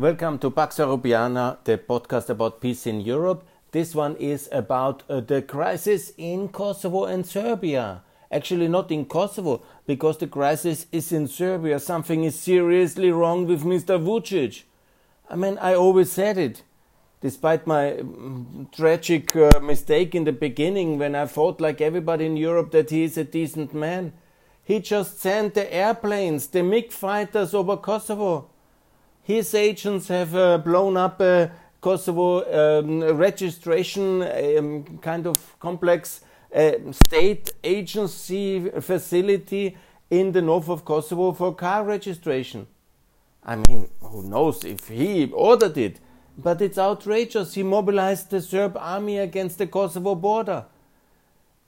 Welcome to Pax Europiana, the podcast about peace in Europe. This one is about uh, the crisis in Kosovo and Serbia. Actually, not in Kosovo, because the crisis is in Serbia. Something is seriously wrong with Mr. Vucic. I mean, I always said it, despite my um, tragic uh, mistake in the beginning when I thought, like everybody in Europe, that he is a decent man. He just sent the airplanes, the MiG fighters over Kosovo. His agents have uh, blown up a Kosovo um, registration um, kind of complex uh, state agency facility in the north of Kosovo for car registration. I mean, who knows if he ordered it, but it's outrageous. He mobilized the Serb army against the Kosovo border.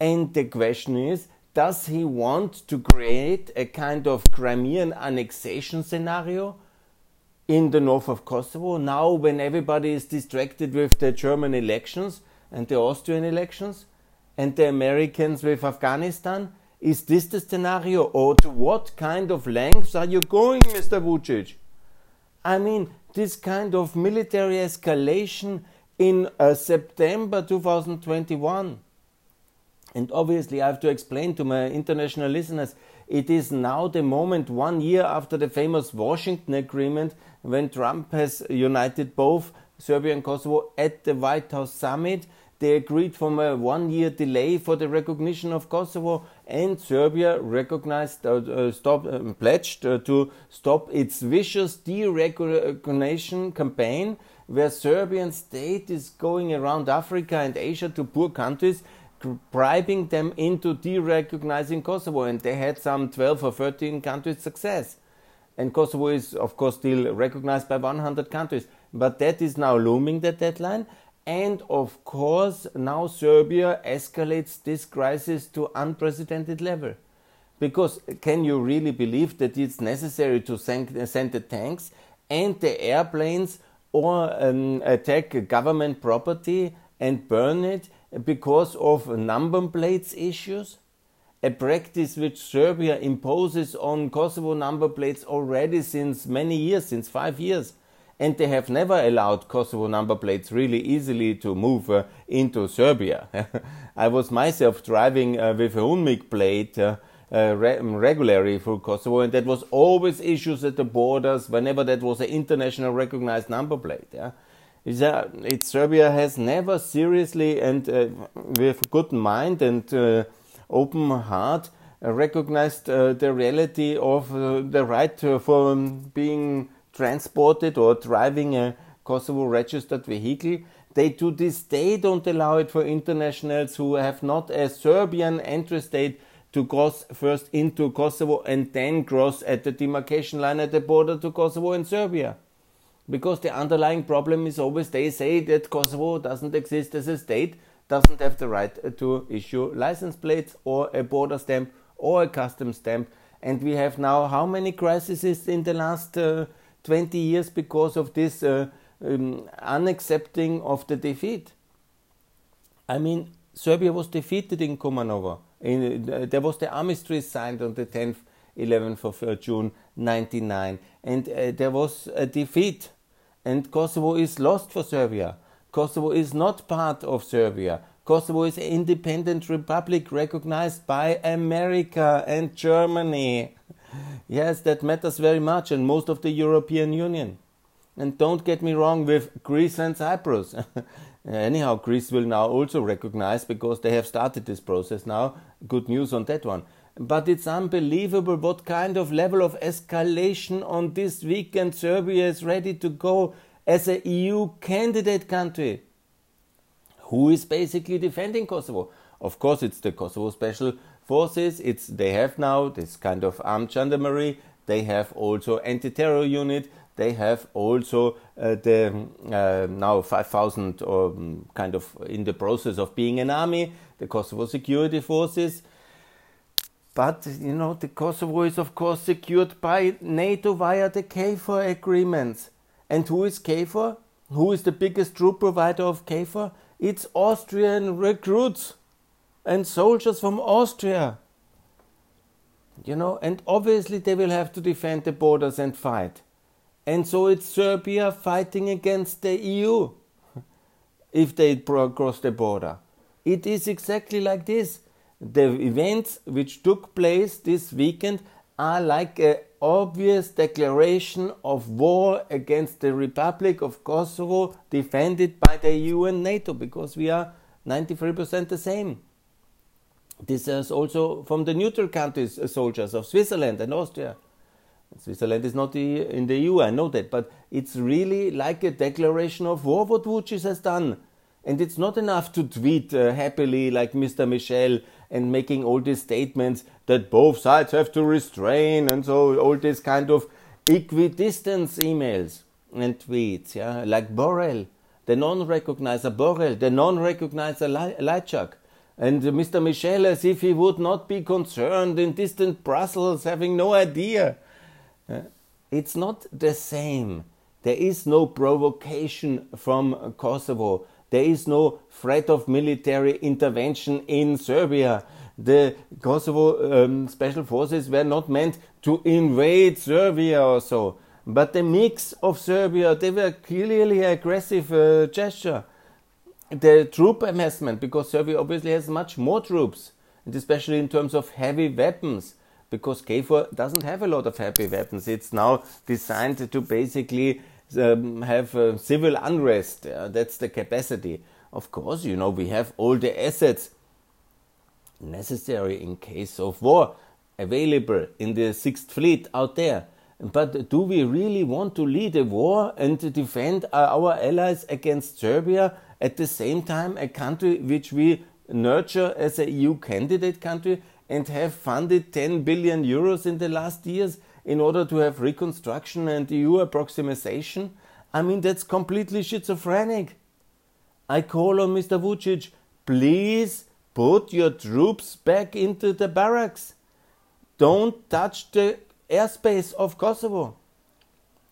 And the question is does he want to create a kind of Crimean annexation scenario in the north of Kosovo now when everybody is distracted with the German elections and the Austrian elections and the Americans with Afghanistan? Is this the scenario or to what kind of lengths are you going, Mr. Vucic? I mean, this kind of military escalation in uh, September 2021. And obviously, I have to explain to my international listeners it is now the moment, one year after the famous Washington Agreement, when Trump has united both Serbia and Kosovo at the White House summit. They agreed for a one year delay for the recognition of Kosovo, and Serbia recognized, uh, uh, stop, uh, pledged uh, to stop its vicious deregulation campaign, where Serbian state is going around Africa and Asia to poor countries bribing them into de-recognizing Kosovo, and they had some 12 or 13 countries success. And Kosovo is, of course, still recognized by 100 countries, but that is now looming the deadline. And of course, now Serbia escalates this crisis to unprecedented level. Because can you really believe that it's necessary to send, the tanks and the airplanes or um, attack government property and burn it because of number plates issues, a practice which Serbia imposes on Kosovo number plates already since many years, since five years. And they have never allowed Kosovo number plates really easily to move uh, into Serbia. I was myself driving uh, with a UNMIK plate uh, uh, re- regularly through Kosovo, and that was always issues at the borders whenever that was an international recognized number plate. Yeah? Uh, it, Serbia has never seriously and uh, with good mind and uh, open heart recognized uh, the reality of uh, the right for um, being transported or driving a Kosovo registered vehicle. They to this day don't allow it for internationals who have not a Serbian entry state to cross first into Kosovo and then cross at the demarcation line at the border to Kosovo and Serbia because the underlying problem is always they say that Kosovo doesn't exist as a state, doesn't have the right to issue license plates or a border stamp or a custom stamp. And we have now how many crises in the last uh, 20 years because of this uh, um, unaccepting of the defeat? I mean, Serbia was defeated in Kumanovo. In, uh, there was the armistice signed on the 10th 11th of uh, June 99. And uh, there was a defeat, and Kosovo is lost for Serbia. Kosovo is not part of Serbia. Kosovo is an independent republic recognized by America and Germany. Yes, that matters very much, and most of the European Union. And don't get me wrong with Greece and Cyprus. Anyhow, Greece will now also recognize because they have started this process now. Good news on that one. But it's unbelievable what kind of level of escalation on this weekend Serbia is ready to go as a EU candidate country. Who is basically defending Kosovo? Of course, it's the Kosovo Special Forces. It's they have now this kind of armed gendarmerie. They have also anti-terror unit. They have also uh, the uh, now 5,000 or um, kind of in the process of being an army. The Kosovo Security Forces but, you know, the Kosovo is, of course, secured by NATO via the KFOR agreements. And who is KFOR? Who is the biggest troop provider of KFOR? It's Austrian recruits and soldiers from Austria. You know, and obviously they will have to defend the borders and fight. And so it's Serbia fighting against the EU if they cross the border. It is exactly like this. The events which took place this weekend are like an obvious declaration of war against the Republic of Kosovo defended by the EU and NATO because we are 93% the same. This is also from the neutral countries, uh, soldiers of Switzerland and Austria. Switzerland is not in the EU, I know that, but it's really like a declaration of war what Vucic has done. And it's not enough to tweet uh, happily like Mr. Michel and making all these statements that both sides have to restrain and so all these kind of equidistance emails and tweets, yeah, like Borrell, the non-recognizer Borrell, the non-recognizer Lajčák. And Mr. Michel, as if he would not be concerned in distant Brussels, having no idea. Uh, it's not the same. There is no provocation from Kosovo. There is no threat of military intervention in Serbia. The Kosovo um, special forces were not meant to invade Serbia or so. But the MiGs of Serbia, they were clearly aggressive uh, gesture the troop amassment, because Serbia obviously has much more troops, and especially in terms of heavy weapons, because KFOR doesn't have a lot of heavy weapons. It's now designed to basically um, have uh, civil unrest. Uh, that's the capacity. Of course, you know, we have all the assets necessary in case of war available in the Sixth Fleet out there. But do we really want to lead a war and defend our allies against Serbia at the same time a country which we nurture as a EU candidate country and have funded 10 billion euros in the last years in order to have reconstruction and EU approximation? I mean, that's completely schizophrenic. I call on Mr. Vucic, please put your troops back into the barracks. Don't touch the airspace of Kosovo.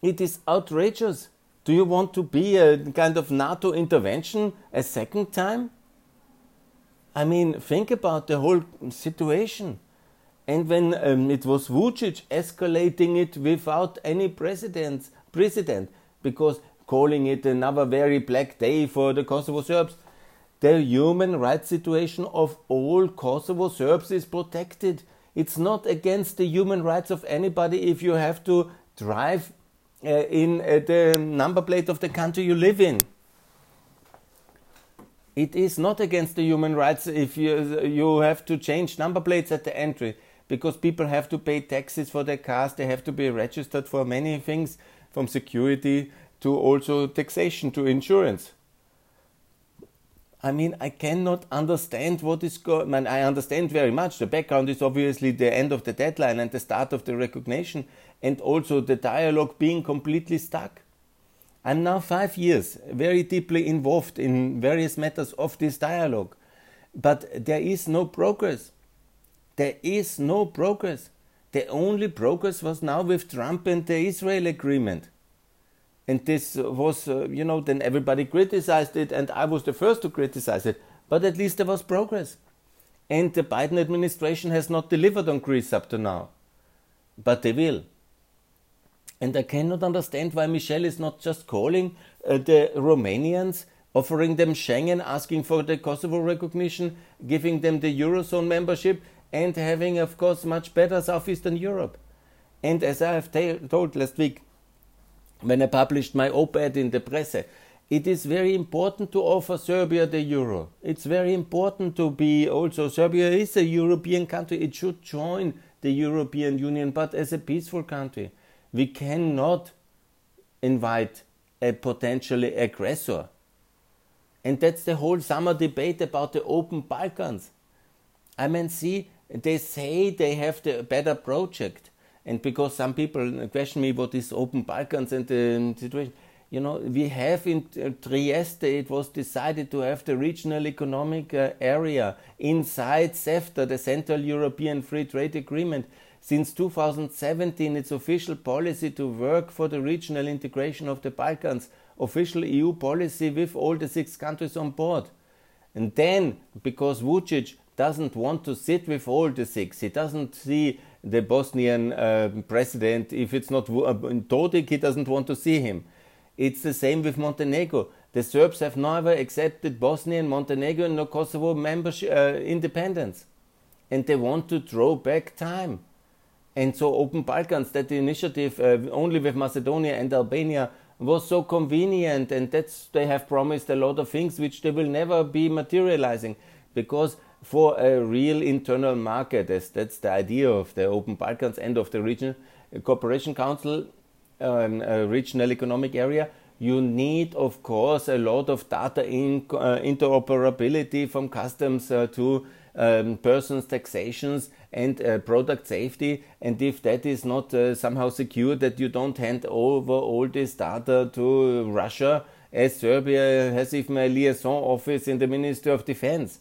It is outrageous. Do you want to be a kind of NATO intervention a second time? I mean, think about the whole situation. And when um, it was Vucic escalating it without any precedent, precedent, because calling it another very black day for the Kosovo Serbs, the human rights situation of all Kosovo Serbs is protected. It's not against the human rights of anybody if you have to drive uh, in uh, the number plate of the country you live in. It is not against the human rights if you, you have to change number plates at the entry because people have to pay taxes for their cars, they have to be registered for many things from security to also taxation to insurance. I mean, I cannot understand what is going. I, I understand very much. The background is obviously the end of the deadline and the start of the recognition, and also the dialogue being completely stuck. I'm now five years very deeply involved in various matters of this dialogue, but there is no progress. There is no progress. The only progress was now with Trump and the Israel agreement. And this was, uh, you know, then everybody criticized it, and I was the first to criticize it. But at least there was progress. And the Biden administration has not delivered on Greece up to now. But they will. And I cannot understand why Michel is not just calling uh, the Romanians, offering them Schengen, asking for the Kosovo recognition, giving them the Eurozone membership, and having, of course, much better Southeastern Europe. And as I have told last week, when I published my op ed in the Presse, it is very important to offer Serbia the euro. It's very important to be also, Serbia is a European country. It should join the European Union, but as a peaceful country. We cannot invite a potentially aggressor. And that's the whole summer debate about the open Balkans. I mean, see, they say they have the better project. And because some people question me what is open Balkans and the situation, you know, we have in Trieste, it was decided to have the regional economic uh, area inside CEFTA, the Central European Free Trade Agreement. Since 2017, it's official policy to work for the regional integration of the Balkans, official EU policy with all the six countries on board. And then, because Vucic doesn't want to sit with all the six, he doesn't see the Bosnian uh, president, if it's not uh, Dodik, he doesn't want to see him. It's the same with Montenegro. The Serbs have never accepted Bosnia and Montenegro and Kosovo membership, uh, independence. And they want to draw back time. And so Open Balkans, that initiative uh, only with Macedonia and Albania was so convenient and that's they have promised a lot of things which they will never be materializing because for a real internal market as that's the idea of the open balkans and of the regional cooperation council um, regional economic area you need of course a lot of data in, uh, interoperability from customs uh, to um, persons taxations and uh, product safety. And if that is not uh, somehow secure, that you don't hand over all this data to Russia, as Serbia has even a liaison office in the Ministry of Defense.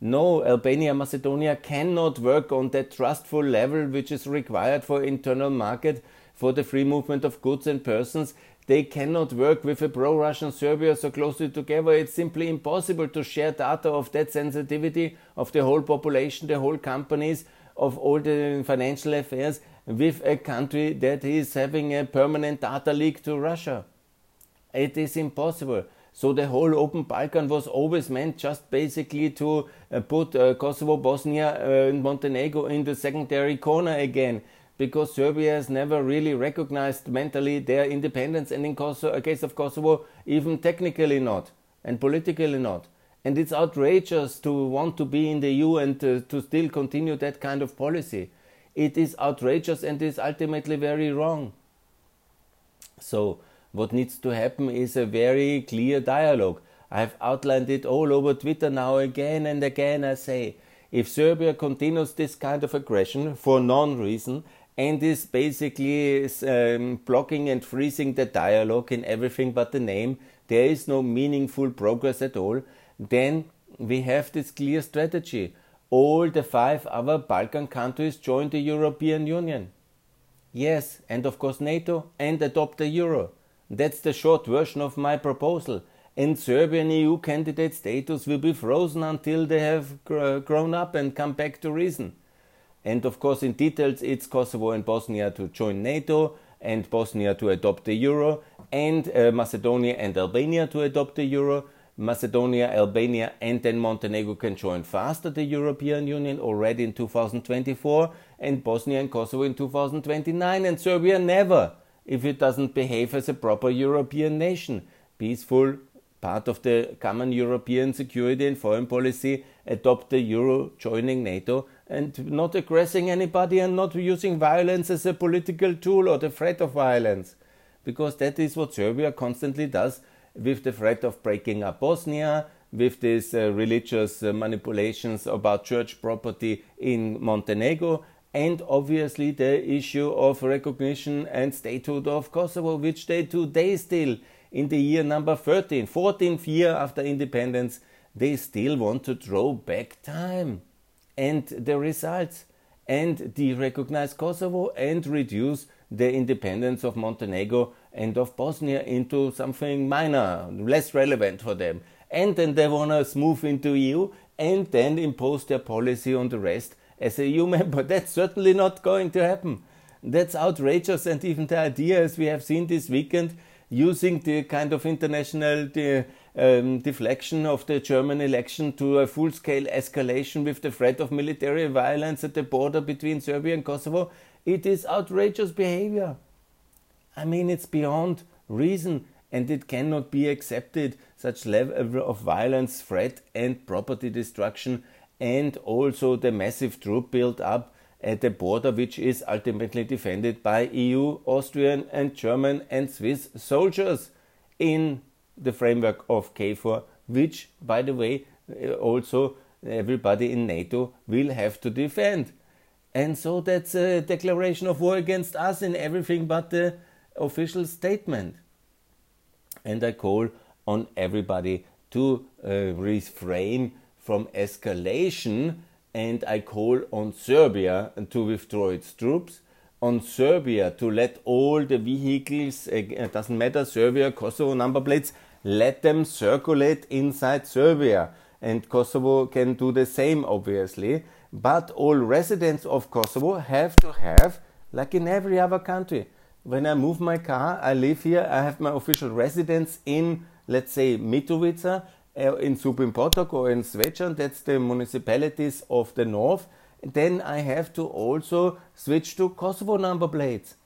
No, Albania, Macedonia cannot work on that trustful level which is required for internal market for the free movement of goods and persons they cannot work with a pro Russian Serbia so closely together. It's simply impossible to share data of that sensitivity of the whole population, the whole companies, of all the financial affairs with a country that is having a permanent data leak to Russia. It is impossible. So the whole open Balkan was always meant just basically to uh, put uh, Kosovo, Bosnia, uh, and Montenegro in the secondary corner again because Serbia has never really recognized mentally their independence, and in Kosovo, case of Kosovo, even technically not, and politically not. And it's outrageous to want to be in the EU and to, to still continue that kind of policy. It is outrageous and is ultimately very wrong. So, what needs to happen is a very clear dialogue. I've outlined it all over Twitter now again and again. I say, if Serbia continues this kind of aggression for non reason and is basically um, blocking and freezing the dialogue in everything but the name. There is no meaningful progress at all. Then we have this clear strategy. All the five other Balkan countries join the European Union. Yes, and of course NATO, and adopt the euro. That's the short version of my proposal. And Serbian EU candidate status will be frozen until they have grown up and come back to reason. And of course, in details, it's Kosovo and Bosnia to join NATO, and Bosnia to adopt the euro, and uh, Macedonia and Albania to adopt the euro. Macedonia, Albania, and then Montenegro can join faster the European Union already in 2024, and Bosnia and Kosovo in 2029, and Serbia never, if it doesn't behave as a proper European nation. Peaceful, part of the common European security and foreign policy, adopt the euro, joining NATO, and not aggressing anybody and not using violence as a political tool or the threat of violence. Because that is what Serbia constantly does with the threat of breaking up Bosnia, with these uh, religious uh, manipulations about church property in Montenegro, and obviously the issue of recognition and statehood of Kosovo, which they do today still, in the year number 13, 14th year after independence, they still want to draw back time and the results and derecognize Kosovo and reduce the independence of Montenegro and of Bosnia into something minor, less relevant for them. And then they want to move into EU and then impose their policy on the rest as a EU member. That's certainly not going to happen. That's outrageous, and even the idea, as we have seen this weekend, using the kind of international um, deflection of the German election to a full scale escalation with the threat of military violence at the border between Serbia and Kosovo, it is outrageous behavior. I mean, it's beyond reason and it cannot be accepted such level of violence, threat, and property destruction, and also the massive troop build up at the border, which is ultimately defended by EU, Austrian, and German and Swiss soldiers in the framework of KFOR, which, by the way, uh, also everybody in NATO will have to defend. And so that's a declaration of war against us in everything but the official statement. And I call on everybody to uh, refrain from escalation and I call on Serbia to withdraw its troops on Serbia to let all the vehicles, it uh, doesn't matter, Serbia, Kosovo number plates, let them circulate inside Serbia. And Kosovo can do the same, obviously. but all residents of Kosovo have to have, like in every other country, when I move my car, I live here, I have my official residence in, let's say, Mitrovica, uh, in Potok or in Zvečan, that's the municipalities of the north. Then I have to also switch to Kosovo number plates.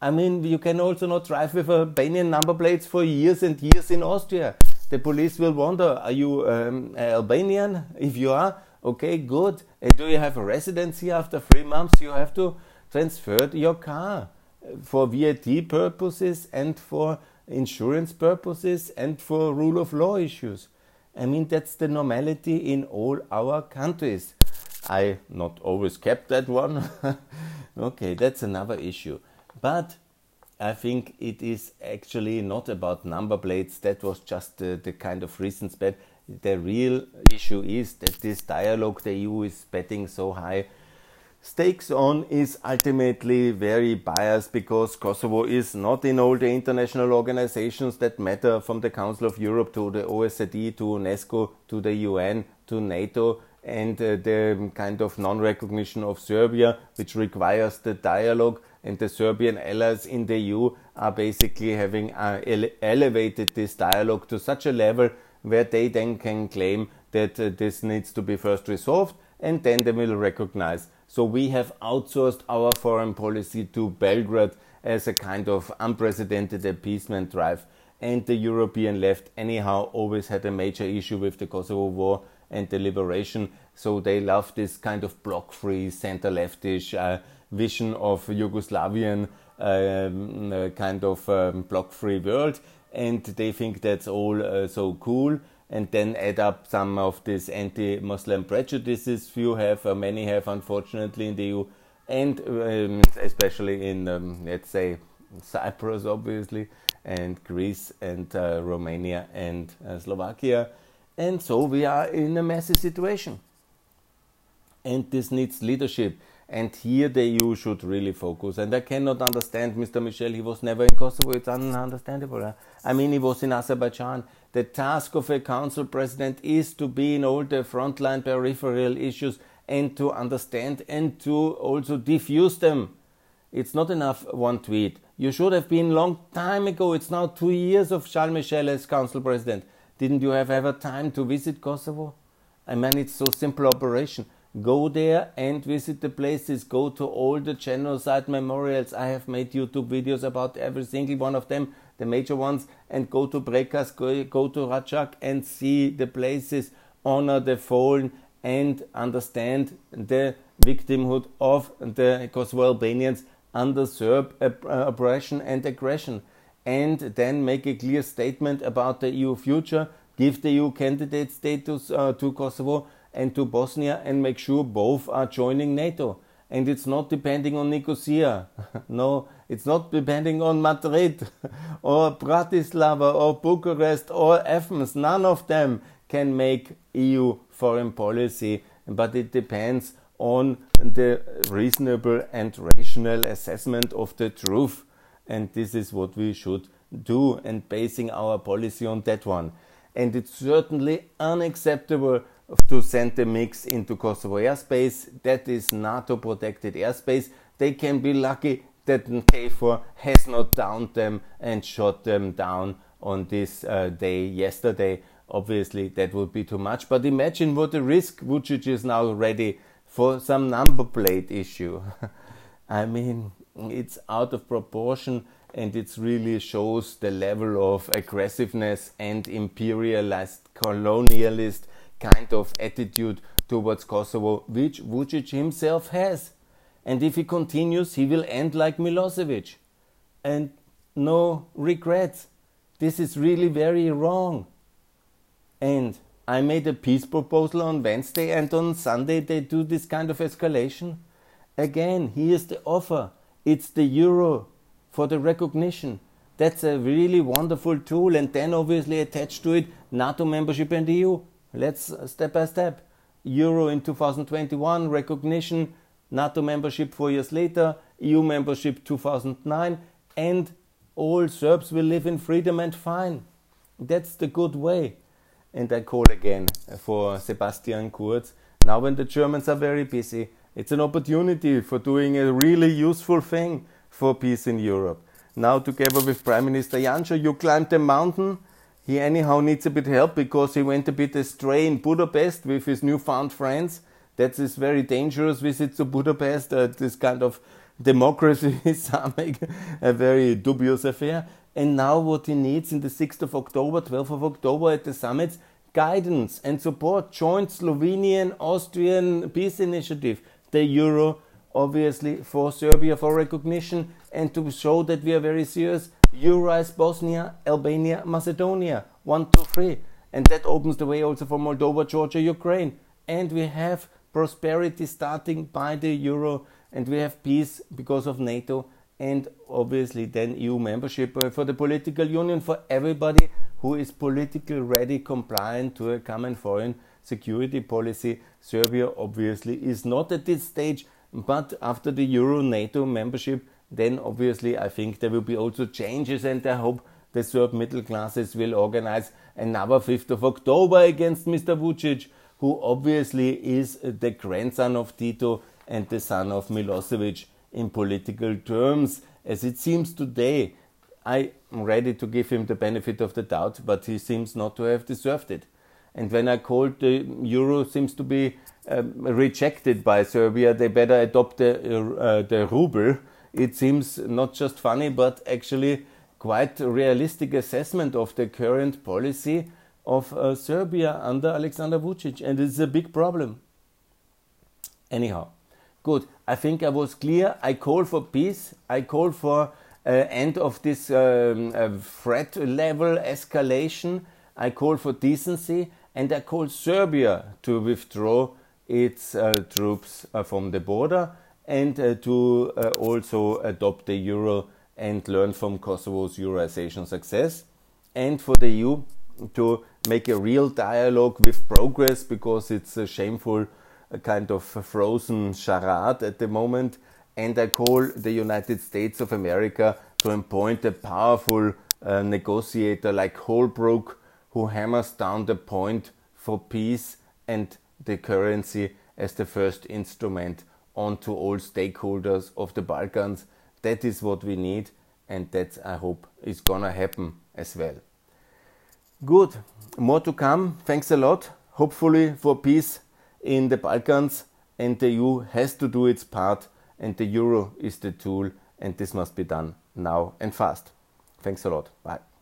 I mean, you can also not drive with Albanian number plates for years and years in Austria. The police will wonder, are you um, Albanian? If you are, okay, good. And do you have a residency after three months? You have to transfer your car for VAT purposes and for insurance purposes and for rule of law issues. I mean, that's the normality in all our countries. I not always kept that one. okay, that's another issue. But I think it is actually not about number plates. That was just the, the kind of reasons bet. The real issue is that this dialogue the EU is betting so high stakes on is ultimately very biased because Kosovo is not in all the international organizations that matter from the Council of Europe to the OSCE to UNESCO to the UN to NATO and uh, the kind of non recognition of Serbia, which requires the dialogue. And the Serbian allies in the EU are basically having uh, ele elevated this dialogue to such a level where they then can claim that uh, this needs to be first resolved and then they will recognize so we have outsourced our foreign policy to Belgrade as a kind of unprecedented appeasement drive. And the European left, anyhow, always had a major issue with the Kosovo War and the liberation. So they love this kind of block free, center leftish uh, vision of Yugoslavian um, uh, kind of um, bloc free world. And they think that's all uh, so cool and then add up some of these anti-Muslim prejudices few have, or many have, unfortunately, in the EU, and um, especially in, um, let's say, Cyprus, obviously, and Greece, and uh, Romania, and uh, Slovakia. And so we are in a messy situation. And this needs leadership. And here the EU should really focus. And I cannot understand Mr. Michel, he was never in Kosovo, it's ununderstandable. I mean, he was in Azerbaijan. The task of a council president is to be in all the frontline peripheral issues and to understand and to also diffuse them. It's not enough one tweet. You should have been long time ago. It's now two years of Charles Michel as council president. Didn't you have ever time to visit Kosovo? I mean, it's so simple operation. Go there and visit the places. Go to all the genocide memorials. I have made YouTube videos about every single one of them, the major ones, and go to Brekas, go, go to Račak and see the places, honor the fallen, and understand the victimhood of the Kosovo Albanians under Serb oppression and aggression. And then make a clear statement about the EU future, give the EU candidate status uh, to Kosovo and to Bosnia and make sure both are joining NATO. And it's not depending on Nicosia. no, it's not depending on Madrid or Bratislava or Bucharest or Athens. None of them can make EU foreign policy, but it depends on the reasonable and rational assessment of the truth. And this is what we should do and basing our policy on that one. And it's certainly unacceptable to send the MiGs into Kosovo airspace. That is NATO protected airspace. They can be lucky that KFOR has not downed them and shot them down on this uh, day yesterday. Obviously, that would be too much. But imagine what the risk Vucic is now ready for some number plate issue. I mean, it's out of proportion and it really shows the level of aggressiveness and imperialist, colonialist kind of attitude towards Kosovo, which Vucic himself has. And if he continues, he will end like Milosevic. And no regrets. This is really very wrong. And I made a peace proposal on Wednesday, and on Sunday they do this kind of escalation. Again, here's the offer it's the euro for the recognition. That's a really wonderful tool, and then obviously attached to it NATO membership and EU. Let's uh, step by step. Euro in 2021, recognition, NATO membership four years later, EU membership 2009, and all Serbs will live in freedom and fine. That's the good way. And I call again for Sebastian Kurz Now, when the Germans are very busy, it's an opportunity for doing a really useful thing for peace in Europe. Now, together with Prime Minister Janša, you climbed the mountain. He anyhow needs a bit help because he went a bit astray in Budapest with his newfound friends. That's very dangerous visit to Budapest. Uh, this kind of democracy Islamic, a very dubious affair. And now what he needs in the 6th of October, 12th of October at the summits, guidance and support, joint Slovenian, Austrian peace initiative, the Euro, obviously for Serbia for recognition and to show that we are very serious. Eurize Bosnia, Albania, Macedonia, one, two, three. And that opens the way also for Moldova, Georgia, Ukraine. And we have prosperity starting by the euro, and we have peace because of NATO, and obviously then EU membership uh, for the political union for everybody who is politically ready, compliant to a common foreign security policy. Serbia obviously is not at this stage, but after the Euro NATO membership, then obviously I think there will be also changes, and I hope the Serb middle classes will organize another 5th of October against Mr. Vucic who obviously is the grandson of Tito and the son of Milosevic in political terms, as it seems today. I am ready to give him the benefit of the doubt, but he seems not to have deserved it. And when I called the euro seems to be um, rejected by Serbia, they better adopt the, uh, the ruble. It seems not just funny, but actually quite realistic assessment of the current policy of uh, Serbia under Alexander Vucic, and it's a big problem. Anyhow, good. I think I was clear. I call for peace. I call for uh, end of this um, uh, threat level escalation. I call for decency, and I call Serbia to withdraw its uh, troops uh, from the border and uh, to also adopt the euro and learn from Kosovo's Eurozation success, and for the EU to make a real dialogue with progress because it's a shameful kind of frozen charade at the moment. And I call the United States of America to appoint a powerful uh, negotiator like Holbrooke who hammers down the point for peace and the currency as the first instrument onto all stakeholders of the Balkans. That is what we need, and that I hope is gonna happen as well. Good. More to come. Thanks a lot. Hopefully for peace in the Balkans and the EU has to do its part and the euro is the tool and this must be done now and fast. Thanks a lot. Bye.